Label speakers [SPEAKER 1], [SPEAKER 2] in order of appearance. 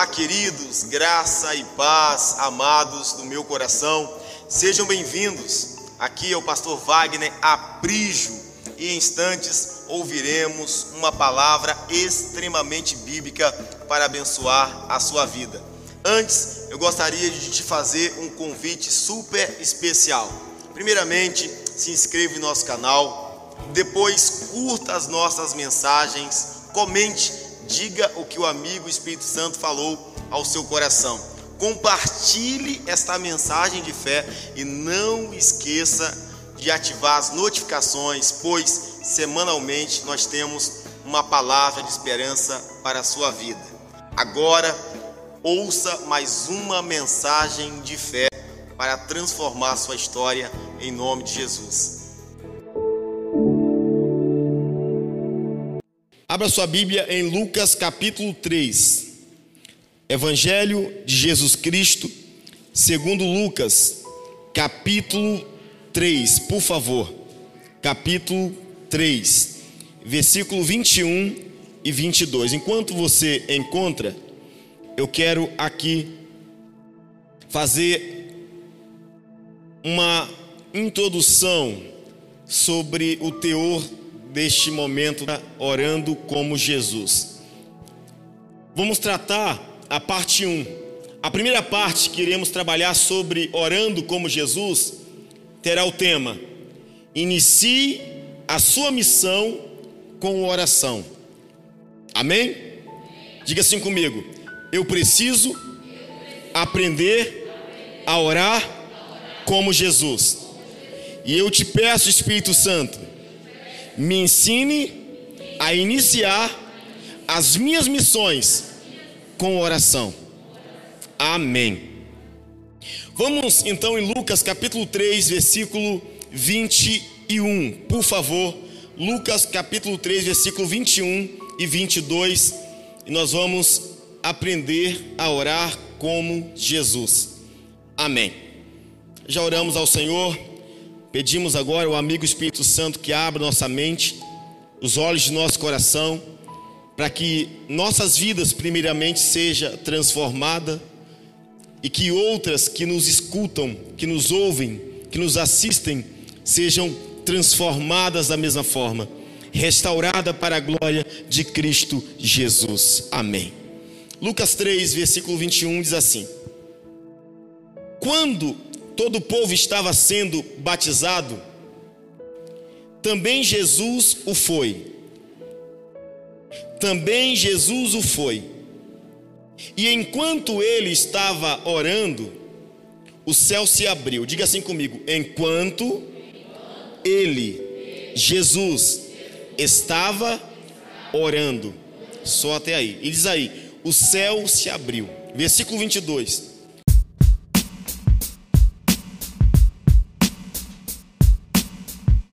[SPEAKER 1] Olá, queridos, graça e paz, amados do meu coração, sejam bem-vindos. Aqui é o pastor Wagner Aprijo e em instantes ouviremos uma palavra extremamente bíblica para abençoar a sua vida. Antes, eu gostaria de te fazer um convite super especial. Primeiramente, se inscreva em nosso canal, depois curta as nossas mensagens, comente, diga o que o amigo Espírito Santo falou ao seu coração. Compartilhe esta mensagem de fé e não esqueça de ativar as notificações, pois semanalmente nós temos uma palavra de esperança para a sua vida. Agora, ouça mais uma mensagem de fé para transformar sua história em nome de Jesus. Abra sua Bíblia em Lucas capítulo 3. Evangelho de Jesus Cristo, segundo Lucas, capítulo 3, por favor. Capítulo 3, versículo 21 e 22. Enquanto você encontra, eu quero aqui fazer uma introdução sobre o teor deste momento orando como Jesus. Vamos tratar a parte 1. A primeira parte que iremos trabalhar sobre orando como Jesus terá o tema: Inicie a sua missão com oração. Amém? Diga assim comigo: Eu preciso aprender a orar como Jesus. E eu te peço, Espírito Santo, me ensine a iniciar as minhas missões com oração. Amém. Vamos então em Lucas capítulo 3, versículo 21. Por favor, Lucas capítulo 3, versículo 21 e 22. E nós vamos aprender a orar como Jesus. Amém. Já oramos ao Senhor. Pedimos agora ao amigo Espírito Santo que abra nossa mente, os olhos de nosso coração, para que nossas vidas primeiramente seja transformada e que outras que nos escutam, que nos ouvem, que nos assistem, sejam transformadas da mesma forma, restaurada para a glória de Cristo Jesus. Amém. Lucas 3, versículo 21 diz assim: Quando todo o povo estava sendo batizado, também Jesus o foi. Também Jesus o foi e enquanto ele estava orando, o céu se abriu. Diga assim comigo: enquanto ele, Jesus, estava orando. Só até aí. E diz aí: o céu se abriu. Versículo 22.